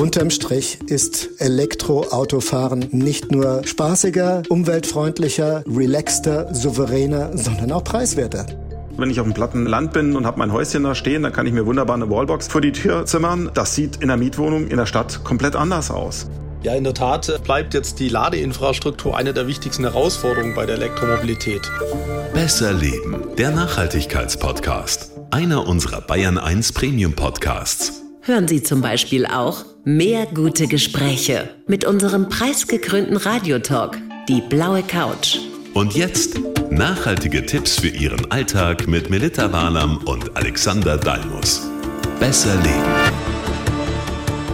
Unterm Strich ist Elektroautofahren nicht nur spaßiger, umweltfreundlicher, relaxter, souveräner, sondern auch preiswerter. Wenn ich auf dem platten Land bin und habe mein Häuschen da stehen, dann kann ich mir wunderbar eine Wallbox vor die Tür zimmern. Das sieht in der Mietwohnung in der Stadt komplett anders aus. Ja, in der Tat bleibt jetzt die Ladeinfrastruktur eine der wichtigsten Herausforderungen bei der Elektromobilität. Besser Leben, der Nachhaltigkeitspodcast. Einer unserer Bayern 1 Premium Podcasts. Hören Sie zum Beispiel auch mehr gute Gespräche mit unserem preisgekrönten Radiotalk, die blaue Couch. Und jetzt nachhaltige Tipps für Ihren Alltag mit Melita Walam und Alexander Dalmus. Besser leben.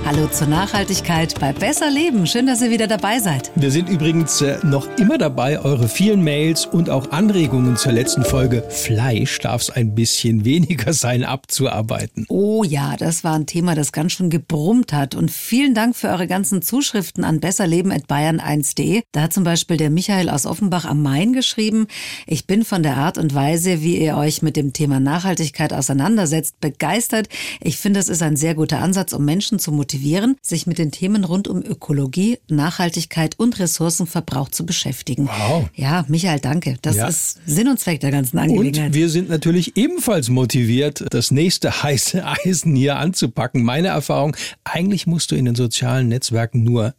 Hallo zur Nachhaltigkeit bei Besser Leben. Schön, dass ihr wieder dabei seid. Wir sind übrigens äh, noch immer dabei, eure vielen Mails und auch Anregungen zur letzten Folge Fleisch darf es ein bisschen weniger sein abzuarbeiten. Oh ja, das war ein Thema, das ganz schön gebrummt hat. Und vielen Dank für eure ganzen Zuschriften an besserleben.bayern1.de. Da hat zum Beispiel der Michael aus Offenbach am Main geschrieben, ich bin von der Art und Weise, wie ihr euch mit dem Thema Nachhaltigkeit auseinandersetzt, begeistert. Ich finde, es ist ein sehr guter Ansatz, um Menschen zu motivieren motivieren, sich mit den Themen rund um Ökologie, Nachhaltigkeit und Ressourcenverbrauch zu beschäftigen. Wow. Ja, Michael, danke. Das ja. ist Sinn und Zweck der ganzen Angelegenheit. Und wir sind natürlich ebenfalls motiviert, das nächste heiße Eisen hier anzupacken. Meine Erfahrung, eigentlich musst du in den sozialen Netzwerken nur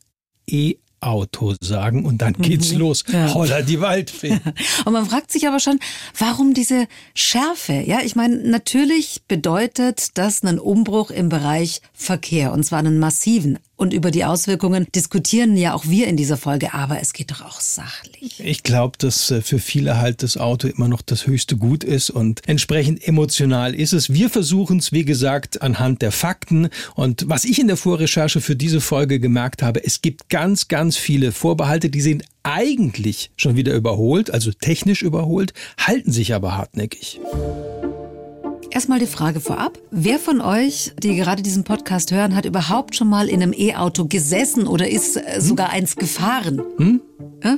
E Auto sagen und dann geht's mhm. los. Ja. Holla die Waldfee. und man fragt sich aber schon, warum diese Schärfe? Ja, ich meine, natürlich bedeutet das einen Umbruch im Bereich Verkehr und zwar einen massiven. Und über die Auswirkungen diskutieren ja auch wir in dieser Folge, aber es geht doch auch sachlich. Ich glaube, dass äh, für viele halt das Auto immer noch das höchste Gut ist und entsprechend emotional ist es. Wir versuchen es, wie gesagt, anhand der Fakten. Und was ich in der Vorrecherche für diese Folge gemerkt habe, es gibt ganz, ganz viele Vorbehalte, die sind eigentlich schon wieder überholt, also technisch überholt, halten sich aber hartnäckig. Erstmal die Frage vorab. Wer von euch, die gerade diesen Podcast hören, hat überhaupt schon mal in einem E-Auto gesessen oder ist äh, sogar eins gefahren? Hm? Ja?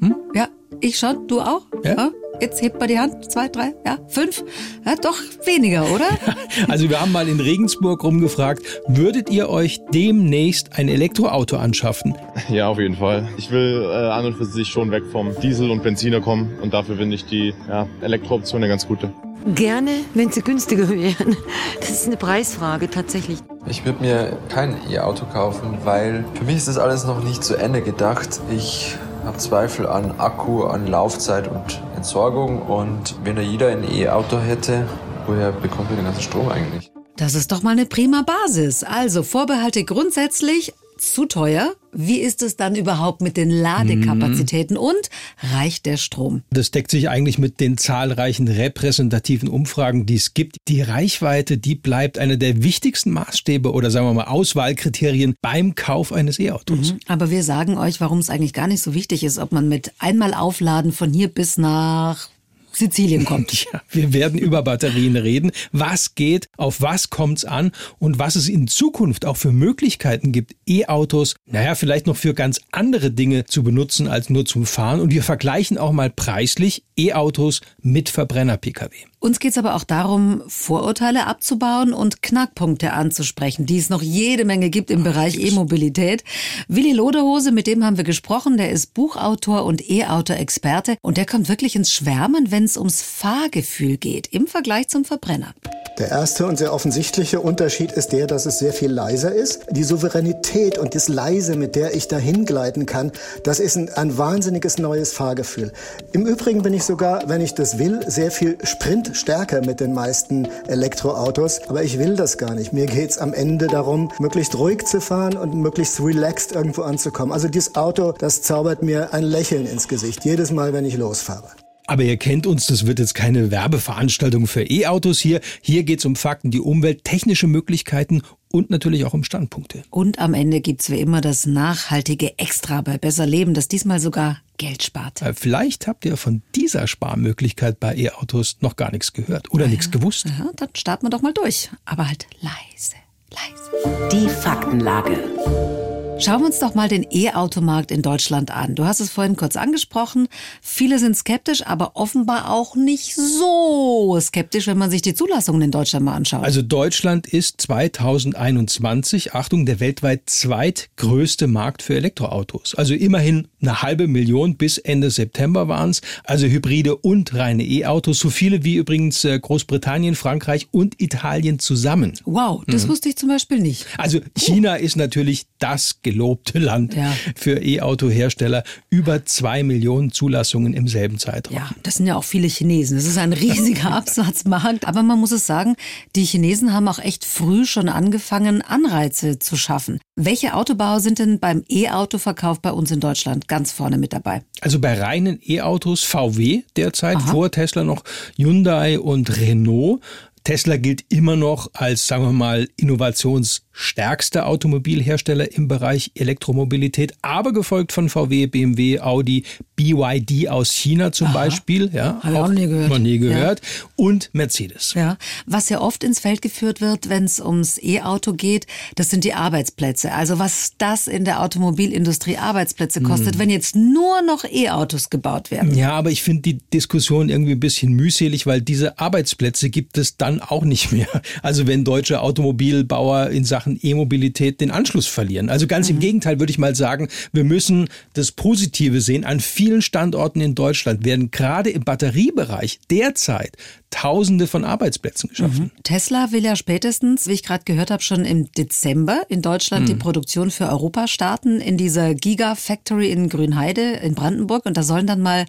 Hm? ja, ich schon. Du auch? Ja. ja? Jetzt hebt mal die Hand. Zwei, drei, ja, fünf. Ja, doch weniger, oder? Also wir haben mal in Regensburg rumgefragt, würdet ihr euch demnächst ein Elektroauto anschaffen? Ja, auf jeden Fall. Ich will äh, an und für sich schon weg vom Diesel und Benziner kommen und dafür finde ich die ja, Elektrooption eine ganz gute. Gerne, wenn sie günstiger wären. Das ist eine Preisfrage tatsächlich. Ich würde mir kein E-Auto kaufen, weil für mich ist das alles noch nicht zu Ende gedacht. Ich habe Zweifel an Akku, an Laufzeit und Entsorgung. Und wenn da jeder ein E-Auto hätte, woher bekommt er den ganzen Strom eigentlich? Das ist doch mal eine prima Basis. Also Vorbehalte grundsätzlich zu teuer? Wie ist es dann überhaupt mit den Ladekapazitäten und reicht der Strom? Das deckt sich eigentlich mit den zahlreichen repräsentativen Umfragen, die es gibt. Die Reichweite, die bleibt einer der wichtigsten Maßstäbe oder sagen wir mal Auswahlkriterien beim Kauf eines E-Autos. Mhm. Aber wir sagen euch, warum es eigentlich gar nicht so wichtig ist, ob man mit einmal aufladen von hier bis nach Sizilien kommt. Ja, wir werden über Batterien reden. Was geht, auf was kommt's an und was es in Zukunft auch für Möglichkeiten gibt, E-Autos, naja, vielleicht noch für ganz andere Dinge zu benutzen als nur zum Fahren. Und wir vergleichen auch mal preislich E-Autos mit Verbrenner-Pkw. Uns geht es aber auch darum, Vorurteile abzubauen und Knackpunkte anzusprechen, die es noch jede Menge gibt im Bereich E-Mobilität. Willi Loderhose, mit dem haben wir gesprochen, der ist Buchautor und E-Auto-Experte und der kommt wirklich ins Schwärmen, wenn es ums Fahrgefühl geht, im Vergleich zum Verbrenner. Der erste und sehr offensichtliche Unterschied ist der, dass es sehr viel leiser ist. Die Souveränität und das Leise, mit der ich dahin gleiten kann, das ist ein, ein wahnsinniges neues Fahrgefühl. Im Übrigen bin ich sogar, wenn ich das will, sehr viel sprintstärker mit den meisten Elektroautos. Aber ich will das gar nicht. Mir geht's am Ende darum, möglichst ruhig zu fahren und möglichst relaxed irgendwo anzukommen. Also dieses Auto, das zaubert mir ein Lächeln ins Gesicht, jedes Mal, wenn ich losfahre. Aber ihr kennt uns, das wird jetzt keine Werbeveranstaltung für E-Autos hier. Hier geht es um Fakten, die Umwelt, technische Möglichkeiten und natürlich auch um Standpunkte. Und am Ende gibt es wie immer das nachhaltige Extra bei Besser Leben, das diesmal sogar Geld spart. Äh, vielleicht habt ihr von dieser Sparmöglichkeit bei E-Autos noch gar nichts gehört oder ja, nichts gewusst. Ja, dann starten wir doch mal durch. Aber halt leise, leise. Die Faktenlage. Schauen wir uns doch mal den E-Automarkt in Deutschland an. Du hast es vorhin kurz angesprochen. Viele sind skeptisch, aber offenbar auch nicht so skeptisch, wenn man sich die Zulassungen in Deutschland mal anschaut. Also Deutschland ist 2021, Achtung, der weltweit zweitgrößte Markt für Elektroautos. Also immerhin eine halbe Million bis Ende September waren es. Also Hybride und reine E-Autos. So viele wie übrigens äh, Großbritannien, Frankreich und Italien zusammen. Wow, das mhm. wusste ich zum Beispiel nicht. Also China ist natürlich das gelobte Land ja. für E-Auto-Hersteller. Über zwei Millionen Zulassungen im selben Zeitraum. Ja, das sind ja auch viele Chinesen. Das ist ein riesiger Absatzmarkt. Aber man muss es sagen, die Chinesen haben auch echt früh schon angefangen, Anreize zu schaffen. Welche Autobauer sind denn beim E-Auto-Verkauf bei uns in Deutschland ganz vorne mit dabei? Also bei reinen E-Autos VW derzeit, Aha. vor Tesla noch Hyundai und Renault. Tesla gilt immer noch als, sagen wir mal, innovationsstärkster Automobilhersteller im Bereich Elektromobilität, aber gefolgt von VW, BMW, Audi, BYD aus China zum Aha. Beispiel, ja, Habe auch nie gehört. Noch nie gehört, ja. und Mercedes. Ja, was ja oft ins Feld geführt wird, wenn es ums E-Auto geht, das sind die Arbeitsplätze. Also was das in der Automobilindustrie Arbeitsplätze kostet, hm. wenn jetzt nur noch E-Autos gebaut werden. Ja, aber ich finde die Diskussion irgendwie ein bisschen mühselig, weil diese Arbeitsplätze gibt es dann auch nicht mehr. Also wenn deutsche Automobilbauer in Sachen E-Mobilität den Anschluss verlieren. Also ganz mhm. im Gegenteil würde ich mal sagen, wir müssen das Positive sehen. An vielen Standorten in Deutschland werden gerade im Batteriebereich derzeit Tausende von Arbeitsplätzen geschaffen. Mhm. Tesla will ja spätestens, wie ich gerade gehört habe, schon im Dezember in Deutschland mhm. die Produktion für Europa starten in dieser Gigafactory in Grünheide in Brandenburg. Und da sollen dann mal,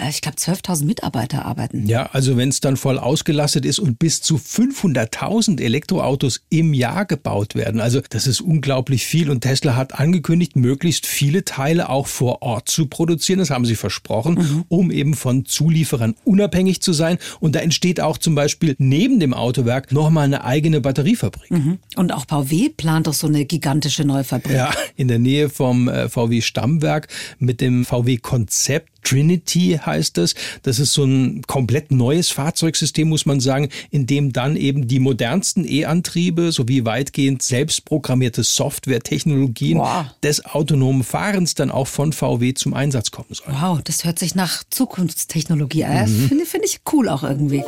äh, ich glaube, 12.000 Mitarbeiter arbeiten. Ja, also wenn es dann voll ausgelastet ist und bis zu 500.000 Elektroautos im Jahr gebaut werden. Also das ist unglaublich viel. Und Tesla hat angekündigt, möglichst viele Teile auch vor Ort zu produzieren. Das haben sie versprochen, mhm. um eben von Zulieferern unabhängig zu sein. Und da entsteht auch zum Beispiel neben dem Autowerk nochmal eine eigene Batteriefabrik. Mhm. Und auch VW plant doch so eine gigantische Neufabrik. Ja, in der Nähe vom äh, VW Stammwerk mit dem VW Konzept Trinity heißt es. Das ist so ein komplett neues Fahrzeugsystem, muss man sagen, in dem dann eben die modernsten E-Antriebe sowie weitgehend selbstprogrammierte Softwaretechnologien wow. des autonomen Fahrens dann auch von VW zum Einsatz kommen sollen. Wow, das hört sich nach Zukunftstechnologie an. Mhm. Finde find ich cool auch irgendwie.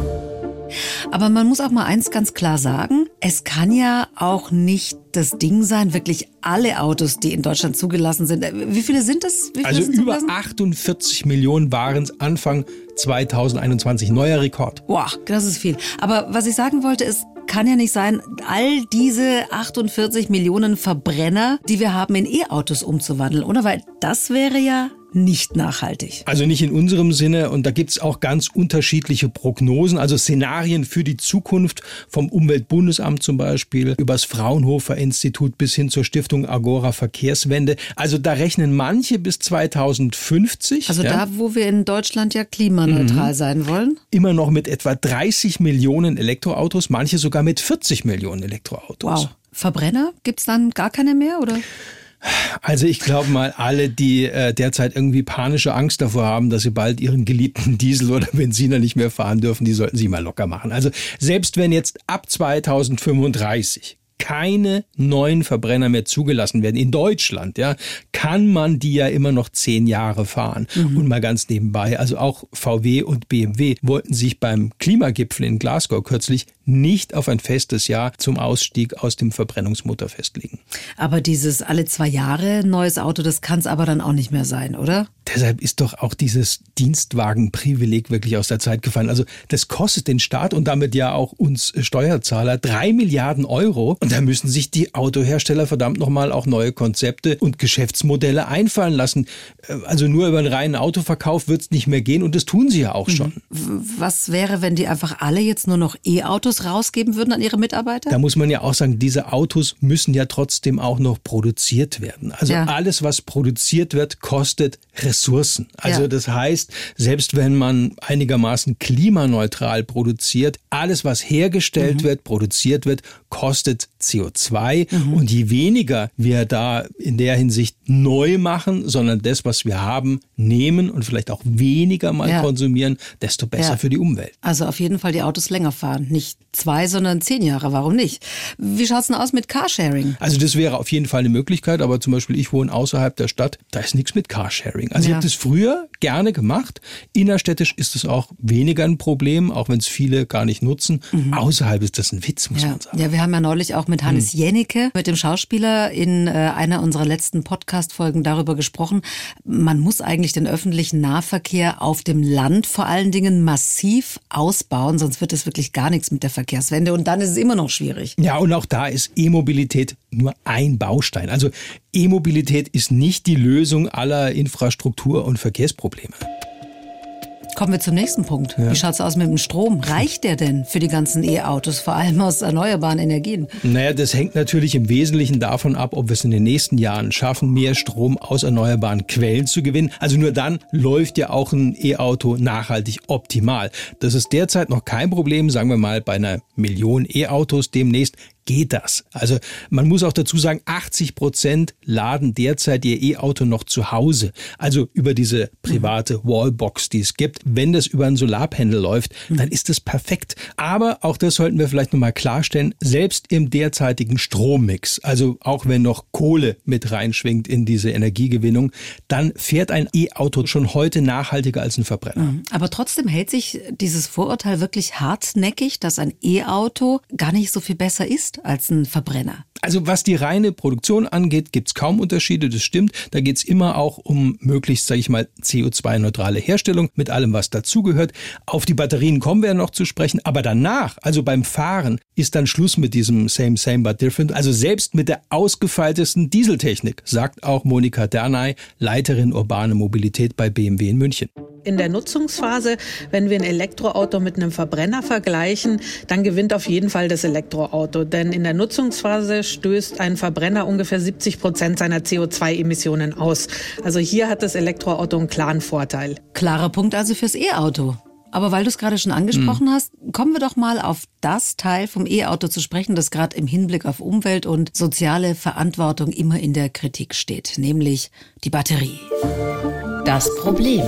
Aber man muss auch mal eins ganz klar sagen, es kann ja auch nicht das Ding sein, wirklich alle Autos, die in Deutschland zugelassen sind. Wie viele sind es? Viele also über 48 Millionen waren es Anfang 2021. Neuer Rekord. Boah, das ist viel. Aber was ich sagen wollte ist, kann ja nicht sein, all diese 48 Millionen Verbrenner, die wir haben, in E-Autos umzuwandeln, oder? Weil das wäre ja nicht nachhaltig. Also nicht in unserem Sinne und da gibt es auch ganz unterschiedliche Prognosen, also Szenarien für die Zukunft vom Umweltbundesamt zum Beispiel, übers Fraunhofer Institut bis hin zur Stiftung Agora Verkehrswende. Also da rechnen manche bis 2050. Also ja. da, wo wir in Deutschland ja klimaneutral mhm. sein wollen. Immer noch mit etwa 30 Millionen Elektroautos, manche sogar mit 40 Millionen Elektroautos. Wow. Verbrenner? Gibt es dann gar keine mehr oder? Also ich glaube mal, alle, die äh, derzeit irgendwie panische Angst davor haben, dass sie bald ihren geliebten Diesel oder Benziner nicht mehr fahren dürfen, die sollten sich mal locker machen. Also selbst wenn jetzt ab 2035 keine neuen Verbrenner mehr zugelassen werden in Deutschland, ja, kann man die ja immer noch zehn Jahre fahren. Mhm. Und mal ganz nebenbei, also auch VW und BMW wollten sich beim Klimagipfel in Glasgow kürzlich nicht auf ein festes Jahr zum Ausstieg aus dem Verbrennungsmotor festlegen. Aber dieses alle zwei Jahre neues Auto, das kann es aber dann auch nicht mehr sein, oder? Deshalb ist doch auch dieses Dienstwagenprivileg wirklich aus der Zeit gefallen. Also das kostet den Staat und damit ja auch uns Steuerzahler drei Milliarden Euro. Und da müssen sich die Autohersteller verdammt nochmal auch neue Konzepte und Geschäftsmodelle einfallen lassen. Also nur über einen reinen Autoverkauf wird es nicht mehr gehen und das tun sie ja auch mhm. schon. Was wäre, wenn die einfach alle jetzt nur noch E-Autos Autos rausgeben würden an ihre Mitarbeiter? Da muss man ja auch sagen, diese Autos müssen ja trotzdem auch noch produziert werden. Also ja. alles, was produziert wird, kostet Ressourcen. Also ja. das heißt, selbst wenn man einigermaßen klimaneutral produziert, alles, was hergestellt mhm. wird, produziert wird, kostet CO2. Mhm. Und je weniger wir da in der Hinsicht neu machen, sondern das, was wir haben, nehmen und vielleicht auch weniger mal ja. konsumieren, desto besser ja. für die Umwelt. Also auf jeden Fall die Autos länger fahren. Nicht zwei, sondern zehn Jahre. Warum nicht? Wie schaut's denn aus mit Carsharing? Also das wäre auf jeden Fall eine Möglichkeit, aber zum Beispiel ich wohne außerhalb der Stadt, da ist nichts mit Carsharing. Also ja. ich habe das früher gerne gemacht. Innerstädtisch ist es auch weniger ein Problem, auch wenn es viele gar nicht nutzen. Mhm. Außerhalb ist das ein Witz, muss man sagen. Ja, wir haben ja neulich auch mit Hannes mhm. Jennecke, mit dem Schauspieler, in äh, einer unserer letzten Podcast-Folgen darüber gesprochen. Man muss eigentlich den öffentlichen Nahverkehr auf dem Land vor allen Dingen massiv ausbauen, sonst wird es wirklich gar nichts mit der Verkehrswende und dann ist es immer noch schwierig. Ja, und auch da ist E-Mobilität nur ein Baustein. Also E-Mobilität ist nicht die Lösung aller Infrastruktur- und Verkehrsprobleme. Kommen wir zum nächsten Punkt. Ja. Wie schaut's aus mit dem Strom? Reicht der denn für die ganzen E-Autos, vor allem aus erneuerbaren Energien? Naja, das hängt natürlich im Wesentlichen davon ab, ob wir es in den nächsten Jahren schaffen, mehr Strom aus erneuerbaren Quellen zu gewinnen. Also nur dann läuft ja auch ein E-Auto nachhaltig optimal. Das ist derzeit noch kein Problem, sagen wir mal bei einer Million E-Autos demnächst geht das. Also man muss auch dazu sagen, 80 Prozent laden derzeit ihr E-Auto noch zu Hause. Also über diese private Wallbox, die es gibt. Wenn das über ein Solarpanel läuft, dann ist das perfekt. Aber auch das sollten wir vielleicht nochmal klarstellen, selbst im derzeitigen Strommix, also auch wenn noch Kohle mit reinschwingt in diese Energiegewinnung, dann fährt ein E-Auto schon heute nachhaltiger als ein Verbrenner. Mhm. Aber trotzdem hält sich dieses Vorurteil wirklich hartnäckig, dass ein E-Auto gar nicht so viel besser ist ist als ein Verbrenner. Also was die reine Produktion angeht, gibt es kaum Unterschiede, das stimmt. Da geht es immer auch um möglichst, sage ich mal, CO2-neutrale Herstellung mit allem, was dazugehört. Auf die Batterien kommen wir ja noch zu sprechen, aber danach, also beim Fahren, ist dann Schluss mit diesem Same, Same, but different. Also selbst mit der ausgefeiltesten Dieseltechnik, sagt auch Monika Dernay, Leiterin urbane Mobilität bei BMW in München. In der Nutzungsphase, wenn wir ein Elektroauto mit einem Verbrenner vergleichen, dann gewinnt auf jeden Fall das Elektroauto. Denn in der Nutzungsphase stößt ein Verbrenner ungefähr 70 Prozent seiner CO2-Emissionen aus. Also hier hat das Elektroauto einen klaren Vorteil. Klarer Punkt also fürs E-Auto. Aber weil du es gerade schon angesprochen hm. hast, kommen wir doch mal auf das Teil vom E-Auto zu sprechen, das gerade im Hinblick auf Umwelt und soziale Verantwortung immer in der Kritik steht, nämlich die Batterie. Das Problem.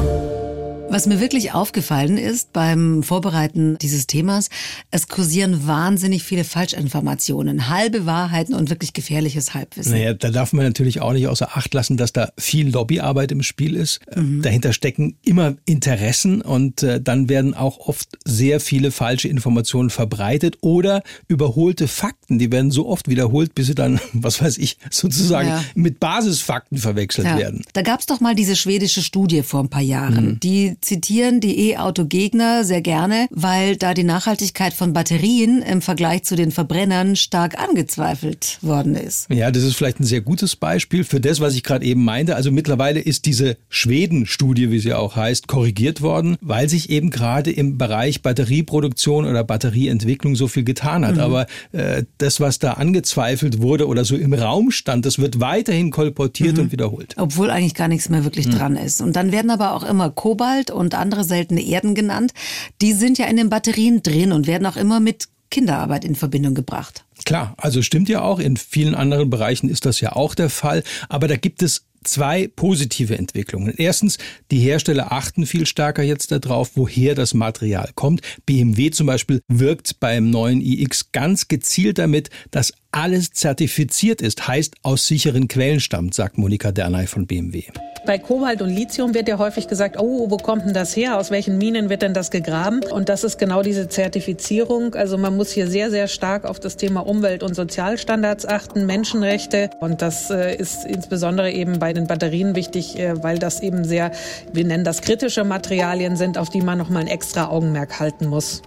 Was mir wirklich aufgefallen ist beim Vorbereiten dieses Themas, es kursieren wahnsinnig viele Falschinformationen, halbe Wahrheiten und wirklich gefährliches Halbwissen. Naja, da darf man natürlich auch nicht außer Acht lassen, dass da viel Lobbyarbeit im Spiel ist. Mhm. Dahinter stecken immer Interessen und äh, dann werden auch oft sehr viele falsche Informationen verbreitet oder überholte Fakten. Die werden so oft wiederholt, bis sie dann, was weiß ich, sozusagen ja. mit Basisfakten verwechselt ja. werden. Da gab es doch mal diese schwedische Studie vor ein paar Jahren, mhm. die zitieren die E-Auto-Gegner sehr gerne, weil da die Nachhaltigkeit von Batterien im Vergleich zu den Verbrennern stark angezweifelt worden ist. Ja, das ist vielleicht ein sehr gutes Beispiel für das, was ich gerade eben meinte. Also mittlerweile ist diese Schweden-Studie, wie sie auch heißt, korrigiert worden, weil sich eben gerade im Bereich Batterieproduktion oder Batterieentwicklung so viel getan hat. Mhm. Aber äh, das, was da angezweifelt wurde oder so im Raum stand, das wird weiterhin kolportiert mhm. und wiederholt. Obwohl eigentlich gar nichts mehr wirklich mhm. dran ist. Und dann werden aber auch immer Kobalt Kobalt und andere seltene Erden genannt, die sind ja in den Batterien drin und werden auch immer mit Kinderarbeit in Verbindung gebracht. Klar, also stimmt ja auch. In vielen anderen Bereichen ist das ja auch der Fall. Aber da gibt es zwei positive Entwicklungen. Erstens, die Hersteller achten viel stärker jetzt darauf, woher das Material kommt. BMW zum Beispiel wirkt beim neuen iX ganz gezielt damit, dass alles zertifiziert ist, heißt aus sicheren Quellen stammt, sagt Monika Dernay von BMW. Bei Kobalt und Lithium wird ja häufig gesagt, oh, wo kommt denn das her? Aus welchen Minen wird denn das gegraben? Und das ist genau diese Zertifizierung. Also man muss hier sehr, sehr stark auf das Thema Umwelt- und Sozialstandards achten, Menschenrechte. Und das äh, ist insbesondere eben bei den Batterien wichtig, äh, weil das eben sehr, wir nennen das kritische Materialien sind, auf die man nochmal ein extra Augenmerk halten muss.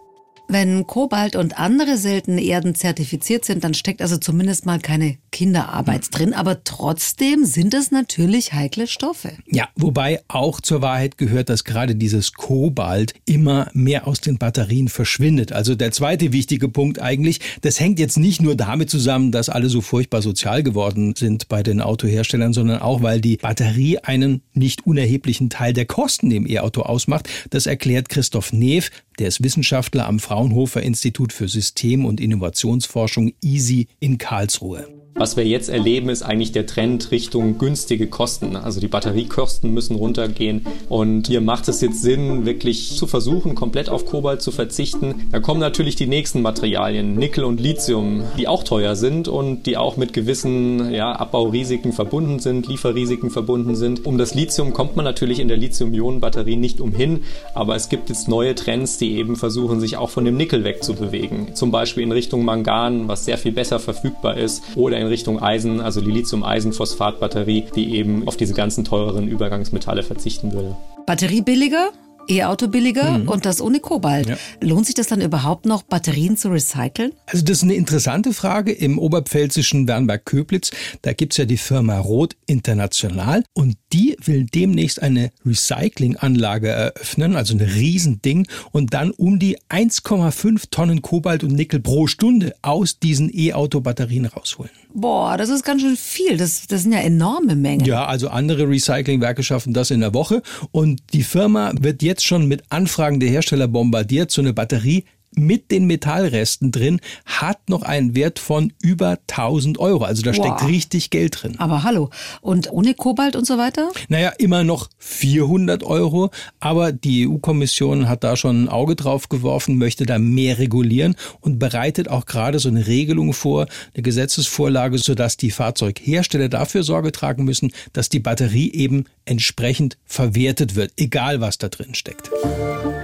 Wenn Kobalt und andere seltene Erden zertifiziert sind, dann steckt also zumindest mal keine Kinderarbeit Hm. drin, aber trotzdem sind es natürlich heikle Stoffe. Ja, wobei auch zur Wahrheit gehört, dass gerade dieses Kobalt immer mehr aus den Batterien verschwindet. Also der zweite wichtige Punkt eigentlich, das hängt jetzt nicht nur damit zusammen, dass alle so furchtbar sozial geworden sind bei den Autoherstellern, sondern auch, weil die Batterie einen nicht unerheblichen Teil der Kosten im E-Auto ausmacht. Das erklärt Christoph Neef, der ist Wissenschaftler am Fraunhofer Institut für System- und Innovationsforschung EASY in Karlsruhe. Was wir jetzt erleben, ist eigentlich der Trend Richtung günstige Kosten. Also die Batteriekosten müssen runtergehen. Und hier macht es jetzt Sinn, wirklich zu versuchen, komplett auf Kobalt zu verzichten. Da kommen natürlich die nächsten Materialien, Nickel und Lithium, die auch teuer sind und die auch mit gewissen ja, Abbaurisiken verbunden sind, Lieferrisiken verbunden sind. Um das Lithium kommt man natürlich in der Lithium-Ionen-Batterie nicht umhin. Aber es gibt jetzt neue Trends, die eben versuchen, sich auch von dem Nickel wegzubewegen. Zum Beispiel in Richtung Mangan, was sehr viel besser verfügbar ist, oder in Richtung Eisen, also die Lithium-Eisen-Phosphat-Batterie, die eben auf diese ganzen teureren Übergangsmetalle verzichten würde. Batterie billiger, E-Auto billiger Mhm. und das ohne Kobalt. Ja. Lohnt sich das dann überhaupt noch, Batterien zu recyceln? Also das ist eine interessante Frage. Im oberpfälzischen Wernberg-Köblitz, da gibt's ja die Firma Roth International und die will demnächst eine Recyclinganlage eröffnen, also ein Riesending und dann um die 1,5 Tonnen Kobalt und Nickel pro Stunde aus diesen E-Auto-Batterien rausholen. Boah, das ist ganz schön viel. Das, das sind ja enorme Mengen. Ja, also andere Recyclingwerke schaffen das in der Woche und die Firma wird jetzt schon mit Anfragen der Hersteller bombardiert, so eine Batterie mit den Metallresten drin hat noch einen Wert von über 1000 Euro. Also da steckt Wow. richtig Geld drin. Aber hallo. Und ohne Kobalt und so weiter? Naja, immer noch 400 Euro, aber die EU-Kommission hat da schon ein Auge drauf geworfen, möchte da mehr regulieren und bereitet auch gerade so eine Regelung vor, eine Gesetzesvorlage, sodass die Fahrzeughersteller dafür Sorge tragen müssen, dass die Batterie eben entsprechend verwertet wird, egal was da drin steckt.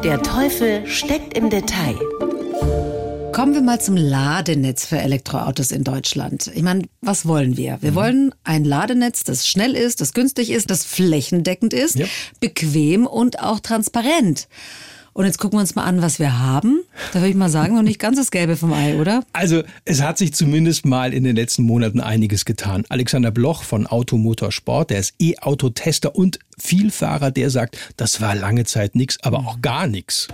Der Teufel steckt im Detail. Kommen wir mal zum Ladenetz für Elektroautos in Deutschland. Ich meine, was wollen wir? Mhm. Wir wollen ein Ladenetz, das schnell ist, das günstig ist, das flächendeckend ist, Ja. bequem und auch transparent. Und jetzt gucken wir uns mal an, was wir haben. Da würde ich mal sagen, noch nicht ganz das Gelbe vom Ei, oder? Also es hat sich zumindest mal in den letzten Monaten einiges getan. Alexander Bloch von Automotorsport, der ist E-Auto-Tester und Vielfahrer, der sagt, das war lange Zeit nichts, aber auch gar nichts.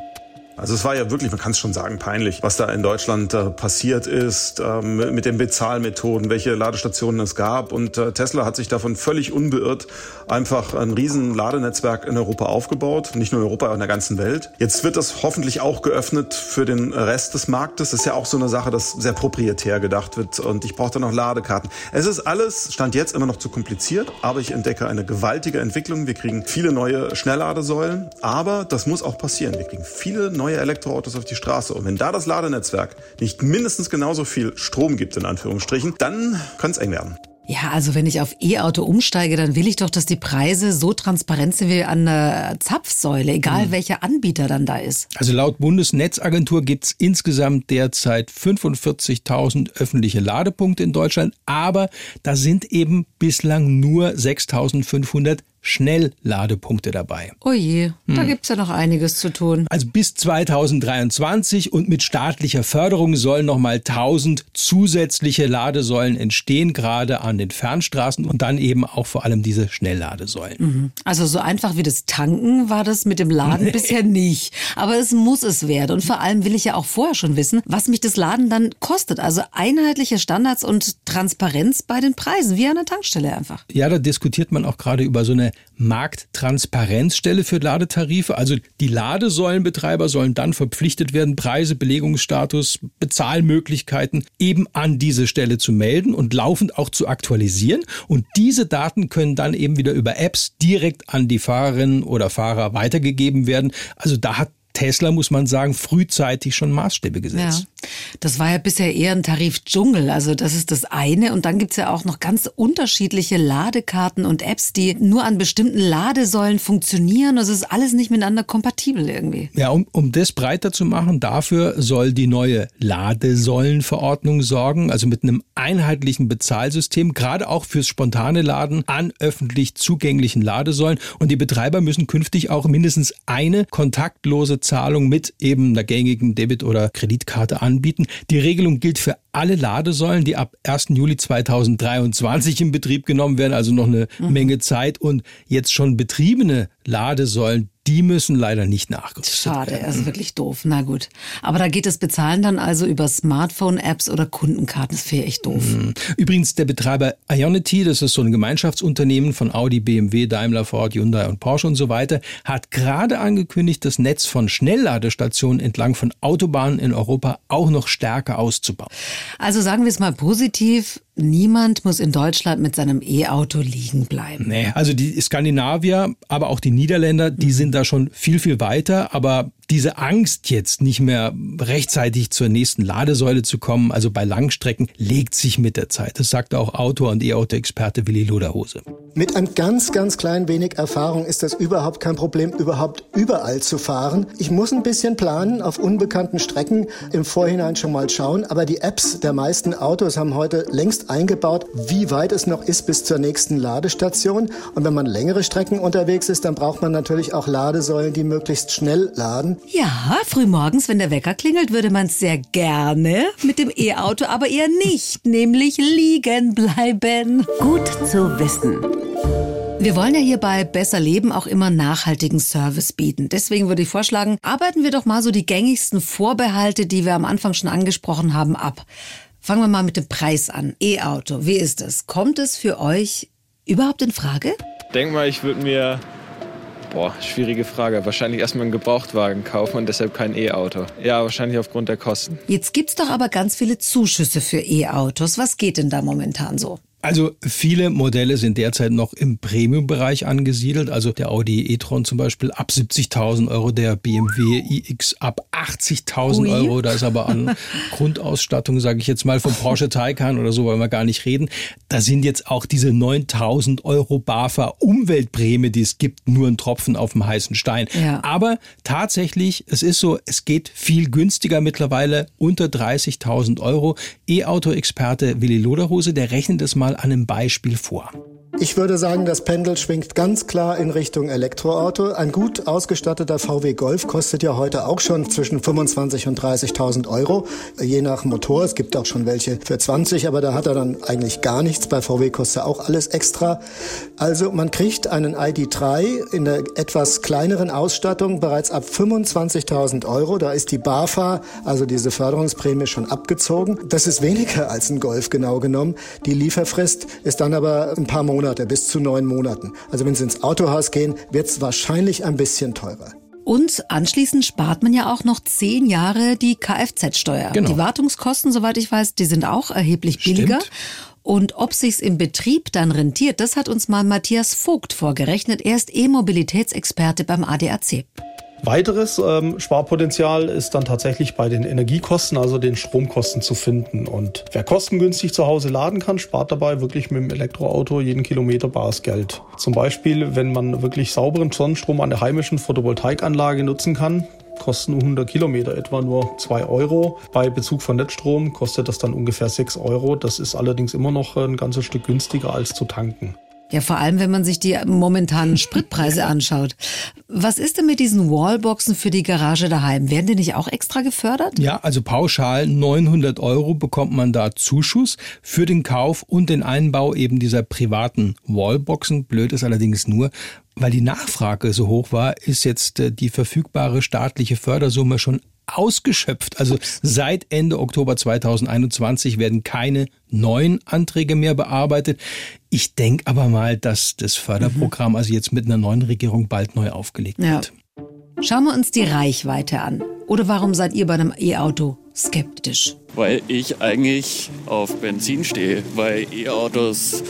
Also es war ja wirklich, man kann es schon sagen, peinlich, was da in Deutschland äh, passiert ist ähm, mit den Bezahlmethoden, welche Ladestationen es gab. Und äh, Tesla hat sich davon völlig unbeirrt einfach ein riesen Ladenetzwerk in Europa aufgebaut, nicht nur in Europa, in der ganzen Welt. Jetzt wird das hoffentlich auch geöffnet für den Rest des Marktes. Das ist ja auch so eine Sache, dass sehr proprietär gedacht wird und ich brauche da noch Ladekarten. Es ist alles, stand jetzt immer noch zu kompliziert, aber ich entdecke eine gewaltige Entwicklung. Wir kriegen viele neue Schnellladesäulen, aber das muss auch passieren. Wir kriegen viele neue Elektroautos auf die Straße und wenn da das Ladenetzwerk nicht mindestens genauso viel Strom gibt, in Anführungsstrichen, dann kann es eng werden. Ja, also wenn ich auf E-Auto umsteige, dann will ich doch, dass die Preise so transparent sind wie an der Zapfsäule, egal Mhm. welcher Anbieter dann da ist. Also laut Bundesnetzagentur gibt es insgesamt derzeit 45.000 öffentliche Ladepunkte in Deutschland, aber da sind eben bislang nur 6.500 Schnellladepunkte dabei. Oh je, da Hm. gibt's ja noch einiges zu tun. Also bis 2023 und mit staatlicher Förderung sollen nochmal 1000 zusätzliche Ladesäulen entstehen, gerade an den Fernstraßen und dann eben auch vor allem diese Schnellladesäulen. Mhm. Also so einfach wie das Tanken war das mit dem Laden Nee. bisher nicht. Aber es muss es werden. Und vor allem will ich ja auch vorher schon wissen, was mich das Laden dann kostet. Also einheitliche Standards und Transparenz bei den Preisen, wie an der Tankstelle einfach. Ja, da diskutiert man auch gerade über so eine Markttransparenzstelle für Ladetarife. Also die Ladesäulenbetreiber sollen dann verpflichtet werden, Preise, Belegungsstatus, Bezahlmöglichkeiten eben an diese Stelle zu melden und laufend auch zu aktualisieren. Und diese Daten können dann eben wieder über Apps direkt an die Fahrerinnen oder Fahrer weitergegeben werden. Also da hat Tesla, muss man sagen, frühzeitig schon Maßstäbe gesetzt. Ja, das war ja bisher eher ein Tarifdschungel. Also das ist das eine. Und dann gibt's ja auch noch ganz unterschiedliche Ladekarten und Apps, die nur an bestimmten Ladesäulen funktionieren. Das ist alles nicht miteinander kompatibel irgendwie. Ja, um, um das breiter zu machen, dafür soll die neue Ladesäulenverordnung sorgen, also mit einem einheitlichen Bezahlsystem, gerade auch fürs spontane Laden an öffentlich zugänglichen Ladesäulen. Und die Betreiber müssen künftig auch mindestens eine kontaktlose Zahlung mit eben einer gängigen Debit- oder Kreditkarte anbieten. Die Regelung gilt für alle Ladesäulen, die ab 1. Juli 2023 in Betrieb genommen werden, also noch eine mhm. Menge Zeit. Und jetzt schon betriebene Ladesäulen, die müssen leider nicht nachgerüstet Schade, werden. also wirklich doof. Na gut. Aber da geht das Bezahlen dann also über Smartphone-Apps oder Kundenkarten. Das wäre echt doof. Mhm. Übrigens, der Betreiber Ionity, das ist so ein Gemeinschaftsunternehmen von Audi, BMW, Daimler, Ford, Hyundai und Porsche und so weiter, hat gerade angekündigt, das Netz von Schnellladestationen entlang von Autobahnen in Europa auch noch stärker auszubauen. Also sagen wir es mal positiv, niemand muss in Deutschland mit seinem E-Auto liegen bleiben. Nee, also die Skandinavier, aber auch die Niederländer, die sind da schon viel, viel weiter. Aber diese Angst jetzt nicht mehr rechtzeitig zur nächsten Ladesäule zu kommen, also bei Langstrecken, legt sich mit der Zeit. Das sagt auch Autor und E-Auto-Experte Willi Luderhose. Mit ein ganz, ganz klein wenig Erfahrung ist das überhaupt kein Problem, überhaupt überall zu fahren. Ich muss ein bisschen planen, auf unbekannten Strecken im Vorhinein schon mal schauen, aber die Apps der meisten Autos haben heute längst eingebaut, wie weit es noch ist bis zur nächsten Ladestation. Und wenn man längere Strecken unterwegs ist, dann braucht man natürlich auch Ladesäulen, die möglichst schnell laden. Ja, frühmorgens, wenn der Wecker klingelt, würde man es sehr gerne mit dem E-Auto, aber eher nicht, nämlich liegen bleiben. Gut zu wissen. Wir wollen ja hier bei Besser Leben auch immer nachhaltigen Service bieten. Deswegen würde ich vorschlagen, arbeiten wir doch mal so die gängigsten Vorbehalte, die wir am Anfang schon angesprochen haben, ab. Fangen wir mal mit dem Preis an. E-Auto, wie ist es? Kommt es für euch überhaupt in Frage? Denk mal, ich würde mir Boah, schwierige Frage. Wahrscheinlich erstmal einen Gebrauchtwagen kaufen und deshalb kein E-Auto. Ja, wahrscheinlich aufgrund der Kosten. Jetzt gibt's doch aber ganz viele Zuschüsse für E-Autos. Was geht denn da momentan so? Also viele Modelle sind derzeit noch im Premium-Bereich angesiedelt. Also der Audi e-tron zum Beispiel ab 70.000 Euro, der BMW iX ab 80.000 Euro. Da ist aber an Grundausstattung, sage ich jetzt mal, vom Porsche Taycan oder so wollen wir gar nicht reden. Da sind jetzt auch diese 9.000 Euro BAFA Umweltprämie, die es gibt, nur ein Tropfen auf dem heißen Stein. Ja. Aber tatsächlich, es ist so, es geht viel günstiger mittlerweile, unter 30.000 Euro. E-Auto-Experte Willi Loderhose, der rechnet es mal mal einem Beispiel vor. Ich würde sagen, das Pendel schwingt ganz klar in Richtung Elektroauto. Ein gut ausgestatteter VW Golf kostet ja heute auch schon zwischen 25 und 30.000 Euro, je nach Motor. Es gibt auch schon welche für 20, aber da hat er dann eigentlich gar nichts. Bei VW kostet auch alles extra. Also man kriegt einen ID3 in der etwas kleineren Ausstattung bereits ab 25.000 Euro. Da ist die BAFA, also diese Förderungsprämie, schon abgezogen. Das ist weniger als ein Golf genau genommen. Die Lieferfrist ist dann aber ein paar Monate Monate, bis zu neun Monaten. Also wenn Sie ins Autohaus gehen, wird es wahrscheinlich ein bisschen teurer. Und anschließend spart man ja auch noch zehn Jahre die Kfz-Steuer. Genau. Die Wartungskosten, soweit ich weiß, die sind auch erheblich billiger. Stimmt. Und ob sich's im Betrieb dann rentiert, das hat uns mal Matthias Vogt vorgerechnet. Er ist E-Mobilitätsexperte beim ADAC. Weiteres ähm, Sparpotenzial ist dann tatsächlich bei den Energiekosten, also den Stromkosten zu finden. Und wer kostengünstig zu Hause laden kann, spart dabei wirklich mit dem Elektroauto jeden Kilometer bares Geld. Zum Beispiel, wenn man wirklich sauberen Sonnenstrom an der heimischen Photovoltaikanlage nutzen kann, kosten 100 Kilometer etwa nur 2 Euro. Bei Bezug von Netzstrom kostet das dann ungefähr 6 Euro. Das ist allerdings immer noch ein ganzes Stück günstiger als zu tanken. Ja, vor allem, wenn man sich die momentanen Spritpreise anschaut. Was ist denn mit diesen Wallboxen für die Garage daheim? Werden die nicht auch extra gefördert? Ja, also pauschal 900 Euro bekommt man da Zuschuss für den Kauf und den Einbau eben dieser privaten Wallboxen. Blöd ist allerdings nur, weil die Nachfrage so hoch war, ist jetzt äh, die verfügbare staatliche Fördersumme schon ausgeschöpft. Also seit Ende Oktober 2021 werden keine neuen Anträge mehr bearbeitet. Ich denke aber mal, dass das Förderprogramm mhm. also jetzt mit einer neuen Regierung bald neu aufgelegt ja. wird. Schauen wir uns die Reichweite an. Oder warum seid ihr bei einem E-Auto skeptisch? Weil ich eigentlich auf Benzin stehe, weil E-Autos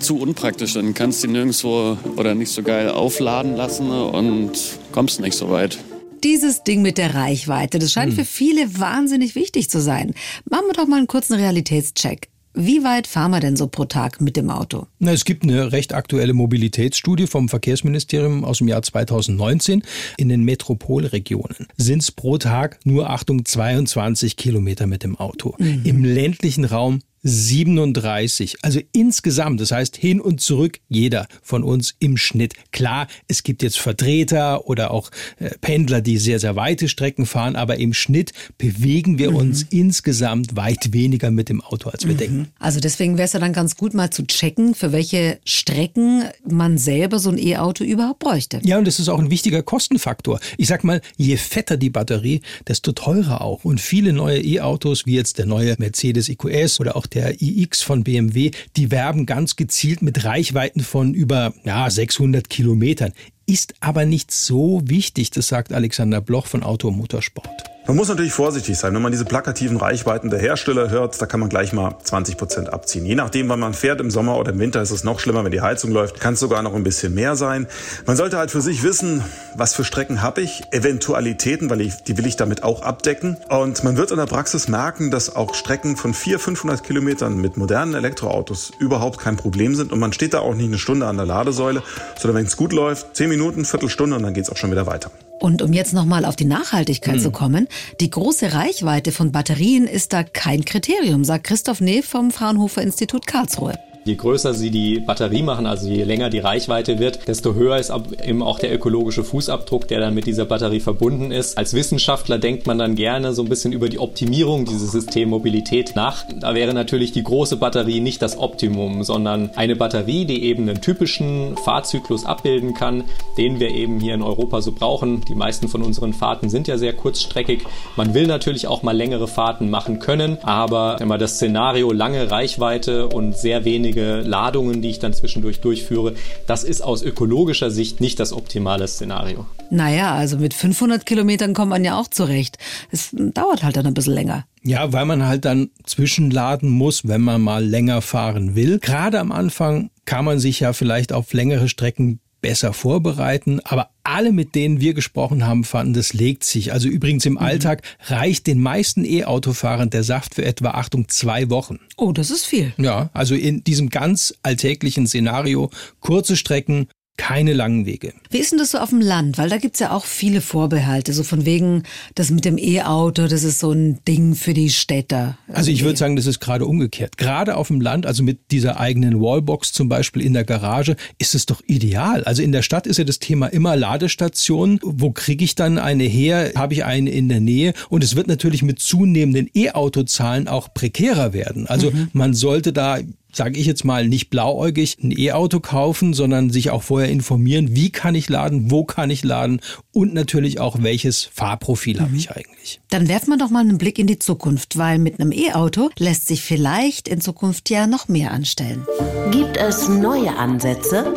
zu unpraktisch sind. Kannst du nirgendwo oder nicht so geil aufladen lassen und kommst nicht so weit. Dieses Ding mit der Reichweite, das scheint hm. für viele wahnsinnig wichtig zu sein. Machen wir doch mal einen kurzen Realitätscheck. Wie weit fahren wir denn so pro Tag mit dem Auto? Na, es gibt eine recht aktuelle Mobilitätsstudie vom Verkehrsministerium aus dem Jahr 2019. In den Metropolregionen sind es pro Tag nur, Achtung, 22 Kilometer mit dem Auto. Mhm. Im ländlichen Raum 37. Also insgesamt, das heißt hin und zurück jeder von uns im Schnitt. Klar, es gibt jetzt Vertreter oder auch äh, Pendler, die sehr, sehr weite Strecken fahren, aber im Schnitt bewegen wir mhm. uns insgesamt weit weniger mit dem Auto, als wir mhm. denken. Also deswegen wäre es ja dann ganz gut mal zu checken, für welche Strecken man selber so ein E-Auto überhaupt bräuchte. Ja, und das ist auch ein wichtiger Kostenfaktor. Ich sag mal, je fetter die Batterie, desto teurer auch. Und viele neue E-Autos, wie jetzt der neue Mercedes EQS oder auch der iX von BMW, die werben ganz gezielt mit Reichweiten von über ja, 600 Kilometern. Ist aber nicht so wichtig, das sagt Alexander Bloch von Auto Motorsport. Man muss natürlich vorsichtig sein. Wenn man diese plakativen Reichweiten der Hersteller hört, da kann man gleich mal 20 Prozent abziehen. Je nachdem, wann man fährt, im Sommer oder im Winter ist es noch schlimmer, wenn die Heizung läuft, kann es sogar noch ein bisschen mehr sein. Man sollte halt für sich wissen, was für Strecken habe ich, Eventualitäten, weil ich, die will ich damit auch abdecken. Und man wird in der Praxis merken, dass auch Strecken von 400, 500 Kilometern mit modernen Elektroautos überhaupt kein Problem sind. Und man steht da auch nicht eine Stunde an der Ladesäule, sondern wenn es gut läuft, 10 Minuten, Viertelstunde und dann geht es auch schon wieder weiter. Und um jetzt nochmal auf die Nachhaltigkeit hm. zu kommen, die große Reichweite von Batterien ist da kein Kriterium, sagt Christoph Neff vom Fraunhofer Institut Karlsruhe. Je größer sie die Batterie machen, also je länger die Reichweite wird, desto höher ist eben auch der ökologische Fußabdruck, der dann mit dieser Batterie verbunden ist. Als Wissenschaftler denkt man dann gerne so ein bisschen über die Optimierung dieses Systems Mobilität nach. Da wäre natürlich die große Batterie nicht das Optimum, sondern eine Batterie, die eben einen typischen Fahrzyklus abbilden kann, den wir eben hier in Europa so brauchen. Die meisten von unseren Fahrten sind ja sehr kurzstreckig. Man will natürlich auch mal längere Fahrten machen können, aber immer das Szenario lange Reichweite und sehr wenig wenige Ladungen, die ich dann zwischendurch durchführe. Das ist aus ökologischer Sicht nicht das optimale Szenario. Naja, also mit 500 Kilometern kommt man ja auch zurecht. Es dauert halt dann ein bisschen länger. Ja, weil man halt dann zwischenladen muss, wenn man mal länger fahren will. Gerade am Anfang kann man sich ja vielleicht auf längere Strecken besser vorbereiten. Aber alle, mit denen wir gesprochen haben, fanden, das legt sich. Also übrigens im mhm. Alltag reicht den meisten E-Autofahrern der Saft für etwa, Achtung, zwei Wochen. Oh, das ist viel. Ja, also in diesem ganz alltäglichen Szenario, kurze Strecken, keine langen Wege. Wie ist denn das so auf dem Land? Weil da gibt's ja auch viele Vorbehalte, so von wegen, das mit dem E-Auto, das ist so ein Ding für die Städter. Also ich würde sagen, das ist gerade umgekehrt. Gerade auf dem Land, also mit dieser eigenen Wallbox zum Beispiel in der Garage, ist es doch ideal. Also in der Stadt ist ja das Thema immer Ladestationen. Wo kriege ich dann eine her? Habe ich eine in der Nähe? Und es wird natürlich mit zunehmenden E-Auto-Zahlen auch prekärer werden. Also mhm. man sollte da sage ich jetzt mal, nicht blauäugig ein E-Auto kaufen, sondern sich auch vorher informieren, wie kann ich laden, wo kann ich laden und natürlich auch, welches Fahrprofil mhm. habe ich eigentlich. Dann werfen wir doch mal einen Blick in die Zukunft, weil mit einem E-Auto lässt sich vielleicht in Zukunft ja noch mehr anstellen. Gibt es neue Ansätze?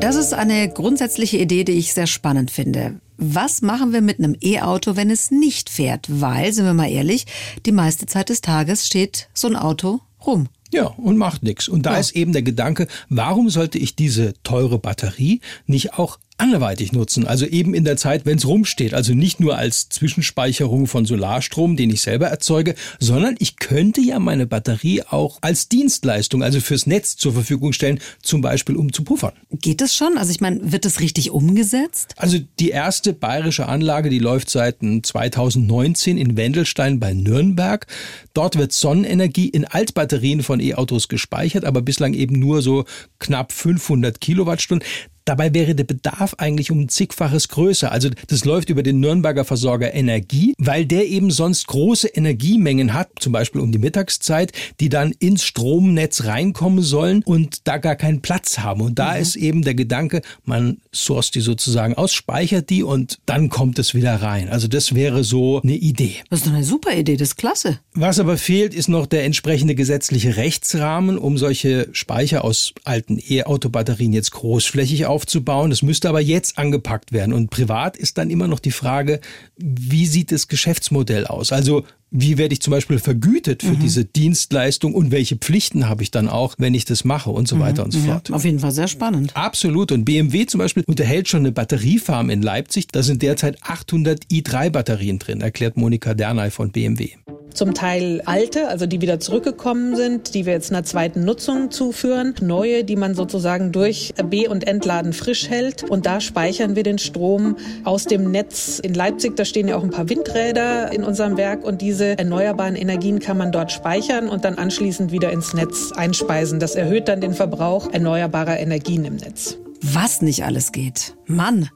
Das ist eine grundsätzliche Idee, die ich sehr spannend finde. Was machen wir mit einem E-Auto, wenn es nicht fährt? Weil, sind wir mal ehrlich, die meiste Zeit des Tages steht so ein Auto rum. Ja, und macht nichts. Und da ja. ist eben der Gedanke, warum sollte ich diese teure Batterie nicht auch anderweitig nutzen. Also eben in der Zeit, wenn es rumsteht. Also nicht nur als Zwischenspeicherung von Solarstrom, den ich selber erzeuge, sondern ich könnte ja meine Batterie auch als Dienstleistung, also fürs Netz zur Verfügung stellen, zum Beispiel um zu puffern. Geht das schon? Also ich meine, wird das richtig umgesetzt? Also die erste bayerische Anlage, die läuft seit 2019 in Wendelstein bei Nürnberg. Dort wird Sonnenenergie in Altbatterien von E-Autos gespeichert, aber bislang eben nur so knapp 500 Kilowattstunden. Dabei wäre der Bedarf eigentlich um ein zigfaches größer. Also das läuft über den Nürnberger Versorger Energie, weil der eben sonst große Energiemengen hat, zum Beispiel um die Mittagszeit, die dann ins Stromnetz reinkommen sollen und da gar keinen Platz haben. Und da mhm. ist eben der Gedanke, man source die sozusagen aus, speichert die und dann kommt es wieder rein. Also das wäre so eine Idee. Das ist doch eine super Idee, das ist klasse. Was aber fehlt, ist noch der entsprechende gesetzliche Rechtsrahmen, um solche Speicher aus alten E-Auto-Batterien jetzt großflächig aufzubauen. Das müsste aber jetzt angepackt werden. Und privat ist dann immer noch die Frage, wie sieht das Geschäftsmodell aus? Also wie werde ich zum Beispiel vergütet für mhm. diese Dienstleistung und welche Pflichten habe ich dann auch, wenn ich das mache und so mhm. weiter und so fort. Ja, auf jeden Fall sehr spannend. Absolut. Und BMW zum Beispiel unterhält schon eine Batteriefarm in Leipzig. Da sind derzeit 800 i3-Batterien drin, erklärt Monika Dernay von BMW. Zum Teil alte, also die wieder zurückgekommen sind, die wir jetzt einer zweiten Nutzung zuführen. Neue, die man sozusagen durch B- und Entladen frisch hält. Und da speichern wir den Strom aus dem Netz. In Leipzig, da stehen ja auch ein paar Windräder in unserem Werk und diese erneuerbaren Energien kann man dort speichern und dann anschließend wieder ins Netz einspeisen. Das erhöht dann den Verbrauch erneuerbarer Energien im Netz. Was nicht alles geht. Mann.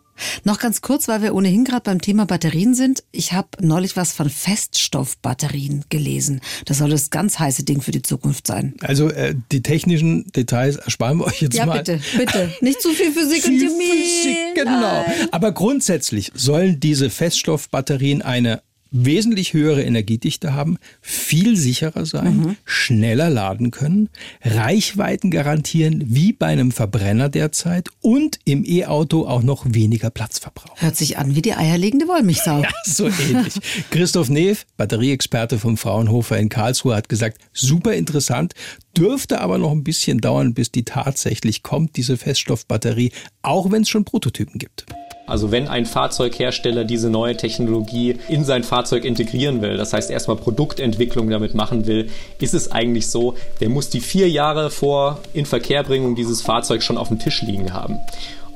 Noch ganz kurz, weil wir ohnehin gerade beim Thema Batterien sind. Ich habe neulich was von Feststoffbatterien gelesen. Das soll das ganz heiße Ding für die Zukunft sein. Also äh, die technischen Details ersparen wir euch jetzt ja, mal. bitte, bitte. Nicht zu viel Physik Viel und Chemie. Physik, genau. Nein. Aber grundsätzlich sollen diese Feststoffbatterien eine wesentlich höhere Energiedichte haben, viel sicherer sein, Mhm. schneller laden können, Reichweiten garantieren wie bei einem Verbrenner derzeit und im E-Auto auch noch weniger Platz verbrauchen. Hört sich an wie die eierlegende Wollmilchsau. Ja, so ähnlich. Christoph Neef, Batterieexperte vom Fraunhofer in Karlsruhe, hat gesagt, super interessant, dürfte aber noch ein bisschen dauern, bis die tatsächlich kommt, diese Feststoffbatterie, auch wenn es schon Prototypen gibt. Also wenn ein Fahrzeughersteller diese neue Technologie in sein Fahrzeug integrieren will, das heißt erstmal Produktentwicklung damit machen will, ist es eigentlich so, der muss die vier Jahre vor Inverkehrbringung dieses Fahrzeugs schon auf dem Tisch liegen haben.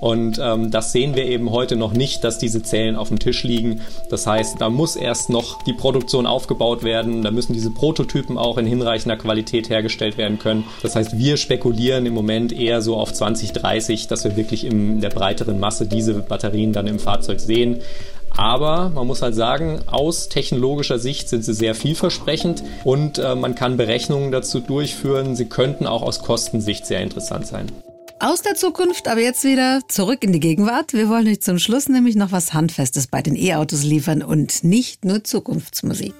Und ähm, das sehen wir eben heute noch nicht, dass diese Zellen auf dem Tisch liegen. Das heißt, da muss erst noch die Produktion aufgebaut werden, da müssen diese Prototypen auch in hinreichender Qualität hergestellt werden können. Das heißt, wir spekulieren im Moment eher so auf 2030, dass wir wirklich in der breiteren Masse diese Batterien dann im Fahrzeug sehen. Aber man muss halt sagen, aus technologischer Sicht sind sie sehr vielversprechend und äh, man kann Berechnungen dazu durchführen. Sie könnten auch aus Kostensicht sehr interessant sein. Aus der Zukunft, aber jetzt wieder zurück in die Gegenwart. Wir wollen euch zum Schluss nämlich noch was Handfestes bei den E-Autos liefern und nicht nur Zukunftsmusik.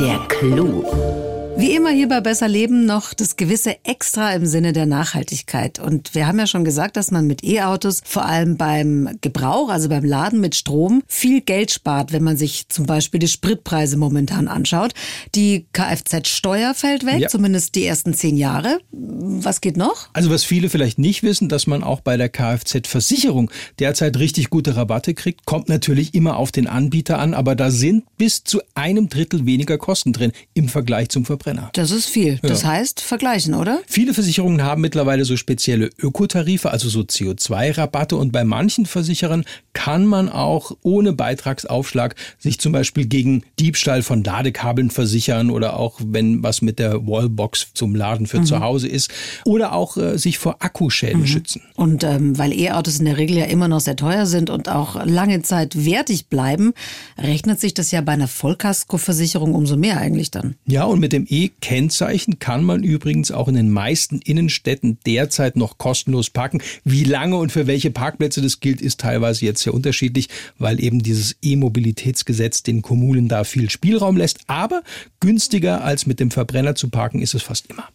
Der Clou. Wie immer hier bei Besser Leben noch das gewisse Extra im Sinne der Nachhaltigkeit. Und wir haben ja schon gesagt, dass man mit E-Autos vor allem beim Gebrauch, also beim Laden mit Strom, viel Geld spart, wenn man sich zum Beispiel die Spritpreise momentan anschaut. Die Kfz-Steuer fällt weg, Ja. zumindest die ersten zehn Jahre. Was geht noch? Also was viele vielleicht nicht wissen, dass man auch bei der Kfz-Versicherung derzeit richtig gute Rabatte kriegt, kommt natürlich immer auf den Anbieter an, aber da sind bis zu einem Drittel weniger Kosten drin im Vergleich zum Verbrenner. Das ist viel. Das Ja. heißt, vergleichen, oder? Viele Versicherungen haben mittlerweile so spezielle Ökotarife, also so CO2-Rabatte und bei manchen Versicherern kann man auch ohne Beitragsaufschlag sich zum Beispiel gegen Diebstahl von Ladekabeln versichern oder auch wenn was mit der Wallbox zum Laden für Mhm. zu Hause ist oder auch äh, sich vor Akkuschäden Mhm. schützen. Und ähm, weil E-Autos in der Regel ja immer noch sehr teuer sind und auch lange Zeit wertig bleiben, rechnet sich das ja bei einer Vollkaskoversicherung umso mehr eigentlich dann. Ja, und mit dem E-Kennzeichen kann man übrigens auch in den meisten Innenstädten derzeit noch kostenlos parken. Wie lange und für welche Parkplätze das gilt, ist teilweise jetzt sehr unterschiedlich, weil eben dieses E-Mobilitätsgesetz den Kommunen da viel Spielraum lässt. Aber günstiger als mit dem Verbrenner zu parken ist es fast immer.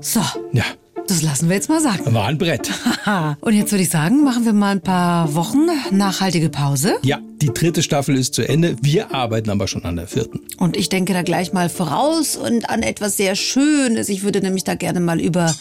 So, Ja, das lassen wir jetzt mal sagen. war ein Brett. Und jetzt würde ich sagen, machen wir mal ein paar Wochen nachhaltige Pause. Ja, die dritte Staffel ist zu Ende. Wir arbeiten aber schon an der vierten. Und ich denke da gleich mal voraus und an etwas sehr Schönes. Ich würde nämlich da gerne mal über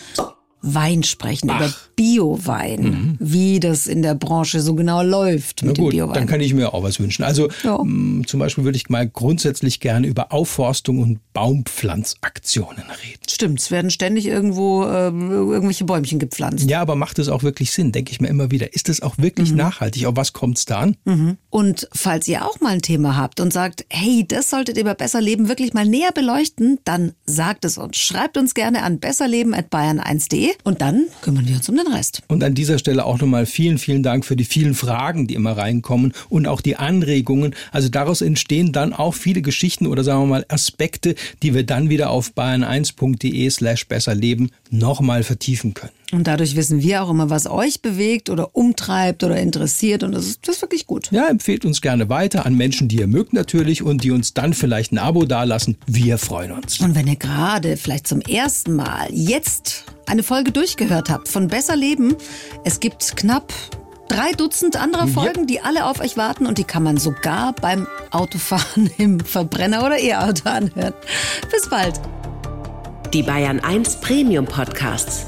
Wein sprechen, über Bio-Wein, wie das in der Branche so genau läuft Mhm. Na mit dem gut, Bio-Wein. dann kann ich mir auch was wünschen. Also mh, zum Beispiel würde ich mal grundsätzlich gerne über Aufforstung und Baumpflanzaktionen reden. Stimmt, es werden ständig irgendwo äh, irgendwelche Bäumchen gepflanzt. Ja, aber macht es auch wirklich Sinn, denke ich mir immer wieder. Ist es auch wirklich nachhaltig? Auf was kommt es da an? Mhm. Und falls ihr auch mal ein Thema habt und sagt, hey, das solltet ihr bei Besser Leben wirklich mal näher beleuchten, dann sagt es uns. Schreibt uns gerne an besserleben.bayern1.de und dann kümmern wir uns um den Rest. Und an dieser Stelle auch nochmal vielen, vielen Dank für die vielen Fragen, die immer reinkommen und auch die Anregungen. Also daraus entstehen dann auch viele Geschichten oder sagen wir mal Aspekte, die wir dann wieder auf bayern1.de slash besserleben nochmal vertiefen können. Und dadurch wissen wir auch immer, was euch bewegt oder umtreibt oder interessiert. Und das ist, das ist wirklich gut. Ja, empfehlt uns gerne weiter an Menschen, die ihr mögt natürlich und die uns dann vielleicht ein Abo dalassen. Wir freuen uns. Und wenn ihr gerade vielleicht zum ersten Mal jetzt eine Folge durchgehört habt von Besser Leben, es gibt knapp drei Dutzend anderer Ja. Folgen, die alle auf euch warten und die kann man sogar beim Autofahren im Verbrenner oder E-Auto anhören. Bis bald. Die Bayern 1 Premium Podcasts.